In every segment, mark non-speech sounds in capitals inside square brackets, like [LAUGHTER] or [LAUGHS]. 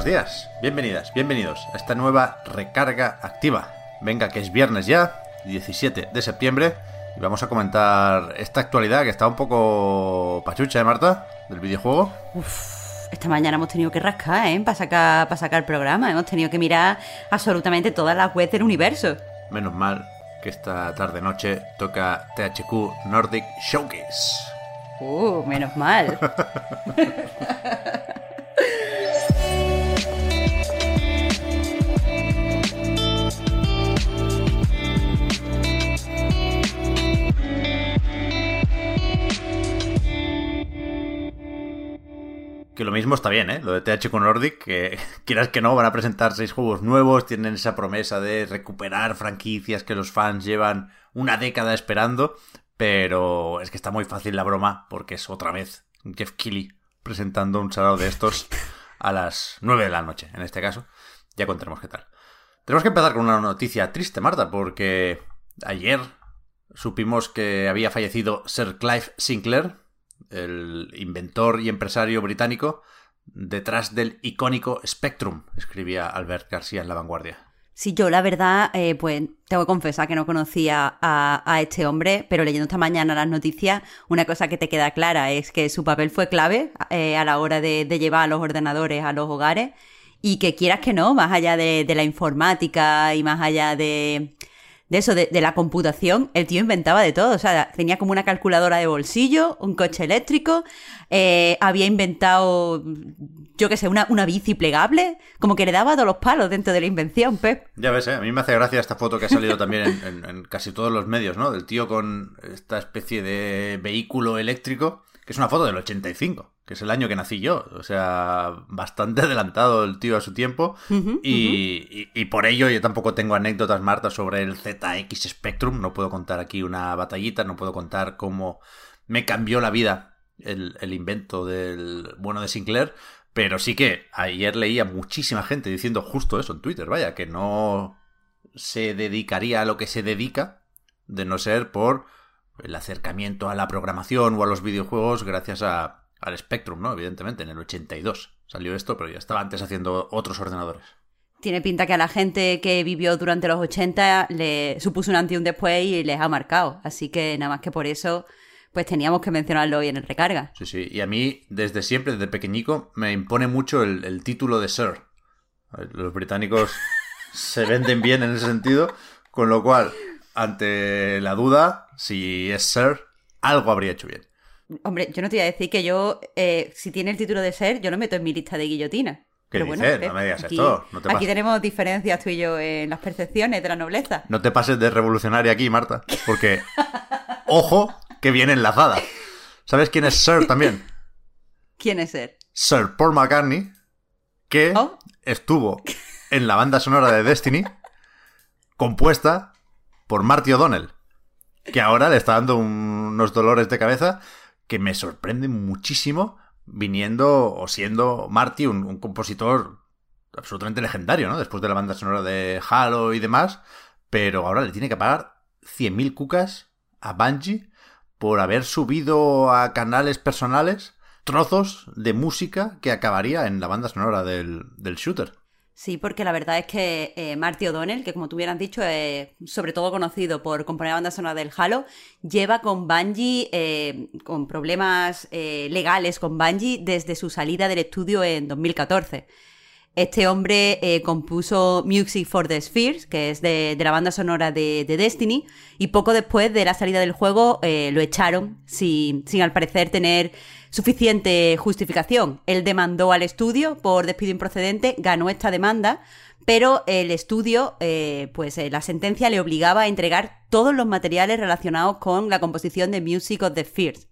buenos días, bienvenidas, bienvenidos a esta nueva recarga activa. Venga, que es viernes ya, 17 de septiembre, y vamos a comentar esta actualidad que está un poco pachucha, ¿eh, Marta? Del videojuego. Esta mañana hemos tenido que rascar, ¿eh? Para sacar, para sacar el programa. Hemos tenido que mirar absolutamente todas las webs del universo. Menos mal que esta tarde-noche toca THQ Nordic Showcase. Uh, menos mal. [LAUGHS] Que lo mismo está bien, ¿eh? Lo de THQ Nordic, que [LAUGHS] quieras que no, van a presentar seis juegos nuevos, tienen esa promesa de recuperar franquicias que los fans llevan una década esperando, pero es que está muy fácil la broma, porque es otra vez Jeff Keighley presentando un salado de estos [LAUGHS] a las 9 de la noche, en este caso. Ya contaremos qué tal. Tenemos que empezar con una noticia triste, Marta, porque ayer supimos que había fallecido Sir Clive Sinclair, el inventor y empresario británico, detrás del icónico Spectrum, escribía Albert García en La Vanguardia. Sí, yo la verdad, eh, pues tengo que confesar que no conocía a, este hombre, pero leyendo esta mañana las noticias, una cosa que te queda clara es que su papel fue clave eh, a la hora de, llevar a los ordenadores a los hogares y que quieras que no, más allá de la informática y más allá de, de eso, de, la computación, el tío inventaba de todo. O sea, tenía como una calculadora de bolsillo, un coche eléctrico, eh, había inventado, yo qué sé, una, una, bici plegable, como que le daba todos los palos dentro de la invención, Pep. Ya ves, ¿eh? a mí me hace gracia esta foto que ha salido también en, en casi todos los medios, ¿no? Del tío con esta especie de vehículo eléctrico, que es una foto del 85 que es el año que nací yo. O sea, bastante [LAUGHS] adelantado el tío a su tiempo. y, por ello yo tampoco tengo anécdotas, Marta, sobre el ZX Spectrum. No puedo contar aquí una batallita, no puedo contar cómo me cambió la vida el, el invento del bueno de Sinclair. Pero sí que ayer leía muchísima gente diciendo justo eso en Twitter, vaya, que no se dedicaría a lo que se dedica, de no ser por el acercamiento a la programación o a los videojuegos gracias a al Spectrum, ¿no? Evidentemente, en el 82 salió esto, pero ya estaba antes haciendo otros ordenadores. Tiene pinta que a la gente que vivió durante los 80 le supuso un antes y un después y les ha marcado. Así que nada más que por eso, pues teníamos que mencionarlo hoy en el recarga. Sí, sí. Y a mí, desde siempre, desde pequeñico, me impone mucho el, el título de Sir. Los británicos [LAUGHS] se venden bien en ese sentido, con lo cual, ante la duda, si es Sir, algo habría hecho bien. Hombre, yo no te voy a decir que yo, eh, si tiene el título de ser, yo lo meto en mi lista de guillotina. ¿Qué Pero dices? Bueno, no me digas esto. aquí tenemos diferencias tú y yo en las percepciones de la nobleza. No te pases de revolucionaria aquí, Marta, porque [LAUGHS] ojo que viene enlazada. ¿Sabes quién es Sir también? ¿Quién es Sir? Sir Paul McCartney, que ¿Oh? estuvo en la banda sonora de Destiny, compuesta por Marty O'Donnell, que ahora le está dando unos dolores de cabeza que me sorprende muchísimo viniendo o siendo Marty un, compositor absolutamente legendario, ¿no? Después de la banda sonora de Halo y demás, pero ahora le tiene que pagar 100.000 cucas a Bungie por haber subido a canales personales trozos de música que acabaría en la banda sonora del, del shooter. Sí, porque la verdad es que eh, Marty O'Donnell, que como tú hubieras dicho, es sobre todo conocido por componer la banda sonora del Halo, lleva con Bungie, eh, con problemas eh, legales con Bungie desde su salida del estudio en 2014. Este hombre compuso Music for the Spheres, que es de, la banda sonora de, Destiny, y poco después de la salida del juego lo echaron sin, sin al parecer tener suficiente justificación. Él demandó al estudio por despido improcedente, ganó esta demanda, pero el estudio, eh, pues eh, la sentencia le obligaba a entregar todos los materiales relacionados con la composición de Music of the Fears.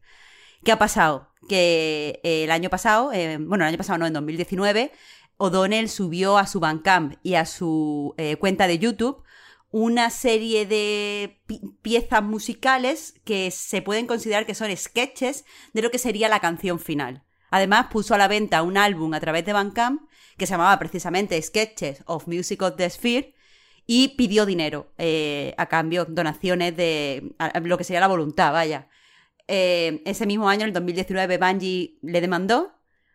¿Qué ha pasado? Que eh, el año pasado, bueno, el año pasado no, en 2019, O'Donnell subió a su Bandcamp y a su cuenta de YouTube una serie de piezas musicales que se pueden considerar que son sketches de lo que sería la canción final. Además, puso a la venta un álbum a través de Bandcamp que se llamaba precisamente Sketches of Music of the Sphere y pidió dinero eh, a cambio, donaciones de lo que sería la voluntad, vaya. Eh, ese mismo año, en el 2019, Bungie le demandó,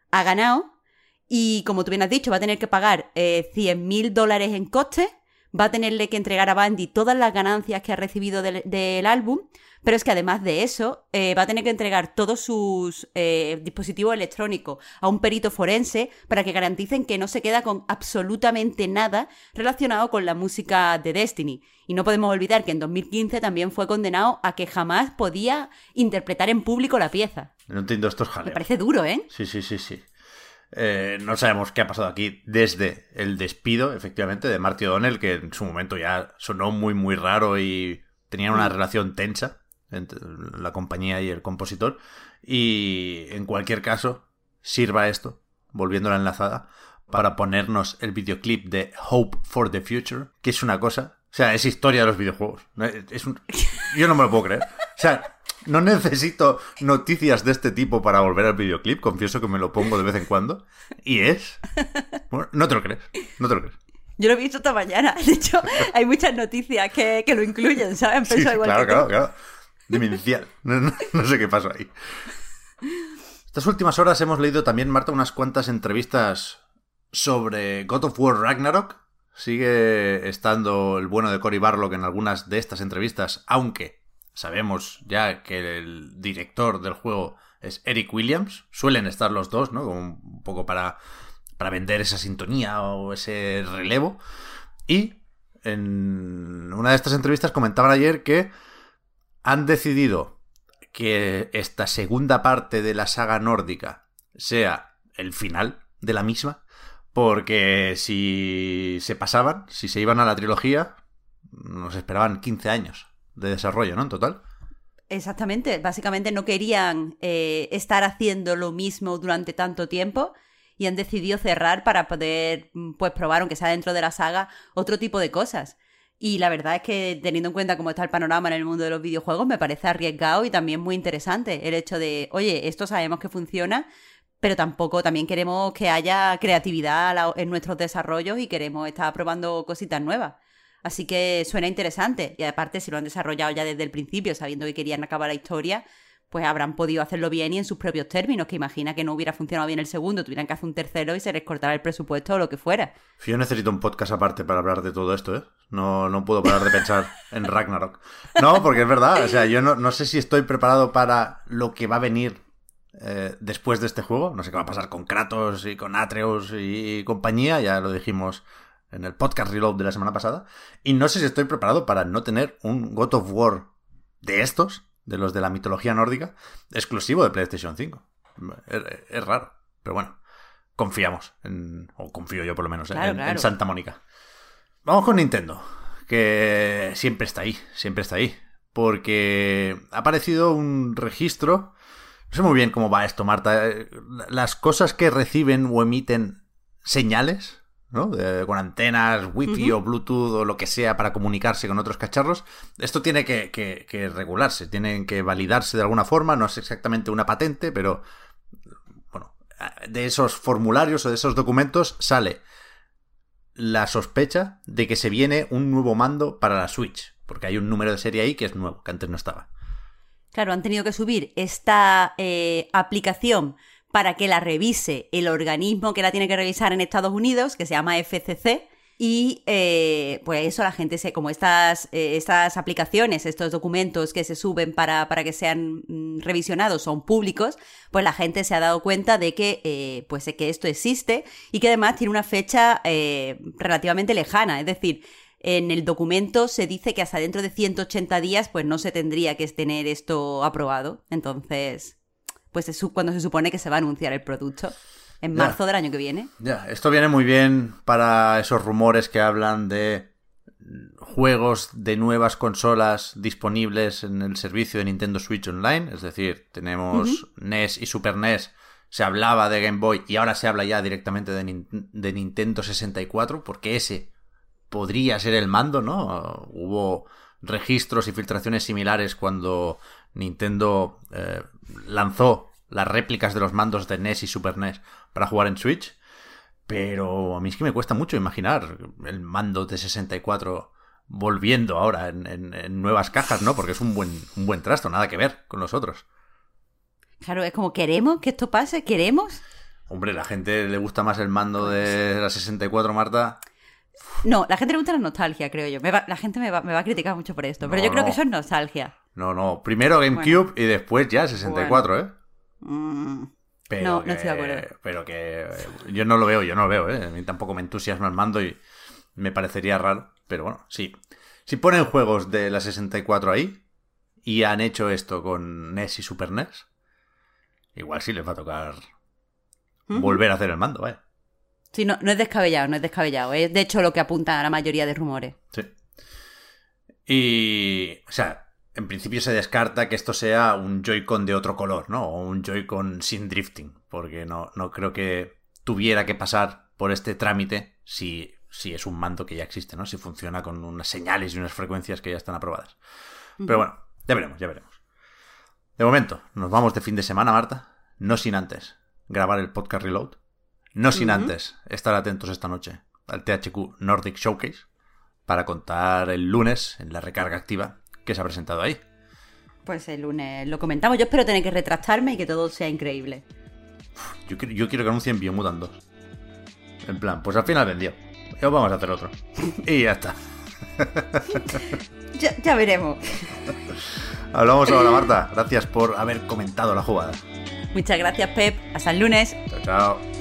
ha ganado Y como tú bien has dicho, va a tener que pagar eh, 100.000 dólares en costes, va a tenerle que entregar a Bandy todas las ganancias que ha recibido del, del álbum, pero es que además de eso, eh, va a tener que entregar todos sus eh, dispositivos electrónicos a un perito forense para que garanticen que no se queda con absolutamente nada relacionado con la música de Destiny. Y no podemos olvidar que en 2015 también fue condenado a que jamás podía interpretar en público la pieza. No entiendo estos Me jaleos. parece duro, ¿eh? Sí, sí, sí, sí. Eh, no sabemos qué ha pasado aquí desde el despido, efectivamente, de Marty O'Donnell, que en su momento ya sonó muy, muy raro y tenían una relación tensa entre la compañía y el compositor. Y en cualquier caso, sirva esto, volviendo a la enlazada, para ponernos el videoclip de Hope for the Future, que es una cosa. O sea, es historia de los videojuegos. Yo no me lo puedo creer. O sea, no necesito noticias de este tipo para volver al videoclip. Confieso que me lo pongo de vez en cuando. Y es. Bueno, no te lo crees. No te lo crees. Yo lo he visto esta mañana. [LAUGHS] De hecho, hay muchas noticias que, que lo incluyen, ¿sabes? Sí, igual claro, que tú. claro, claro. Demencial. No, no- no sé qué pasó ahí. Estas últimas horas hemos leído también, Marta, unas cuantas entrevistas sobre God of War Ragnarok. Sigue estando el bueno de Cory Barlog en algunas de estas entrevistas, aunque sabemos ya que el director del juego es Eric Williams. Suelen estar los dos, ¿no? Como un poco para, para vender esa sintonía o ese relevo. Y en una de estas entrevistas comentaban ayer que han decidido que esta segunda parte de la saga nórdica sea el final de la misma, porque si se pasaban, si se iban a la trilogía, nos esperaban 15 años de desarrollo, ¿no? En total. Exactamente. Básicamente no querían eh, estar haciendo lo mismo durante tanto tiempo y han decidido cerrar para poder, mm, pues, probar, aunque sea dentro de la saga, otro tipo de cosas. Y la verdad es que, teniendo en cuenta cómo está el panorama en el mundo de los videojuegos, me parece arriesgado y también muy interesante el hecho de, oye, esto sabemos que funciona, pero tampoco también queremos que haya creatividad en nuestros desarrollos y queremos estar probando cositas nuevas. Así que suena interesante. Y aparte, si lo han desarrollado ya desde el principio, sabiendo que querían acabar la historia, pues habrán podido hacerlo bien y en sus propios términos, que imagina que no hubiera funcionado bien el segundo, tuvieran que hacer un tercero y se les cortara el presupuesto o lo que fuera. Yo necesito un podcast aparte para hablar de todo esto, ¿eh? No, no puedo parar de pensar [LAUGHS] en Ragnarok. No, porque es verdad, o sea, yo no, no sé si estoy preparado para lo que va a venir eh, después de este juego. No sé qué va a pasar con Kratos y con Atreus y compañía, ya lo dijimos en el podcast Reload de la semana pasada. Y no sé si estoy preparado para no tener un God of War de estos, de los de la mitología nórdica, exclusivo de PlayStation 5. Es, es raro, pero bueno, confiamos, en, o confío yo por lo menos, en- Claro, en, claro. en Santa Mónica. Vamos con Nintendo, que siempre está ahí, siempre está ahí, porque ha aparecido un registro, no sé muy bien cómo va esto, Marta, eh, las cosas que reciben o emiten señales, ¿no? De- con antenas, wifi o bluetooth o lo que sea para comunicarse con otros cacharros, esto tiene que, que- que regularse, tienen que validarse de alguna forma, no es exactamente una patente, pero bueno, de esos formularios o de esos documentos sale la sospecha de que se viene un nuevo mando para la Switch, porque hay un número de serie ahí que es nuevo, que antes no estaba. Claro, han tenido que subir esta eh, aplicación para que la revise el organismo que la tiene que revisar en Estados Unidos, que se llama FCC. Y eh, pues eso, la gente se, como estas, eh, estas aplicaciones, estos documentos que se suben para, para que sean mm, revisionados son públicos, pues la gente se ha dado cuenta de que, eh, pues, que esto existe y que además tiene una fecha eh, relativamente lejana. Es decir, en el documento se dice que hasta dentro de 180 días pues no se tendría que tener esto aprobado. Entonces, pues es cuando se supone que se va a anunciar el producto. En marzo del año que viene. Ya, esto viene muy bien para esos rumores que hablan de juegos de nuevas consolas disponibles en el servicio de Nintendo Switch Online. Es decir, tenemos NES y Super NES. Se hablaba de Game Boy y ahora se habla ya directamente de Nintendo 64, porque ese podría ser el mando, ¿no? Hubo registros y filtraciones similares cuando Nintendo eh, lanzó las réplicas de los mandos de NES y Super NES para jugar en Switch. Pero a mí es que me cuesta mucho imaginar el mando de 64 volviendo ahora en, en- en nuevas cajas, ¿no? Porque es un buen, un buen trasto, nada que ver con los otros. Claro, es como, ¿queremos que esto pase? ¿Queremos? Hombre, la gente le gusta más el mando de la 64, Marta. No, la gente le gusta la nostalgia, creo yo. la gente me va, a criticar mucho por esto, pero yo creo que eso es nostalgia. No, no. Primero GameCube y después ya 64, ¿eh? Mm. Pero no, no estoy de acuerdo. Pero que yo no lo veo, yo no lo veo, ¿eh? A mí tampoco me entusiasma el mando y me parecería raro. Pero bueno, sí. Si ponen juegos de la 64 ahí y han hecho esto con NES y Super NES, igual sí les va a tocar volver a hacer el mando, ¿eh? Sí, no, no es descabellado, no es descabellado. Es de hecho lo que apunta a la mayoría de rumores. Sí. Y, o sea, en principio se descarta que esto sea un Joy-Con de otro color, ¿no? O un Joy-Con sin drifting, porque no, no creo que tuviera que pasar por este trámite si, si es un mando que ya existe, ¿no? Si funciona con unas señales y unas frecuencias que ya están aprobadas. Pero bueno, ya veremos, ya veremos. De momento, nos vamos de fin de semana, Marta, no sin antes grabar el podcast Reload no sin antes estar atentos esta noche al THQ Nordic Showcase para contar el lunes en la recarga activa que se ha presentado ahí. Pues el lunes lo comentamos. Yo espero tener que retractarme y que todo sea increíble. Yo, quiero, que anuncien Biomutant 2. En plan, pues al final vendió. Ya vamos a hacer otro. [LAUGHS] y ya está. ya, ya veremos. Hablamos ahora, Marta. Gracias por haber comentado la jugada. Muchas gracias, Pep. Hasta el lunes. Chao, chao.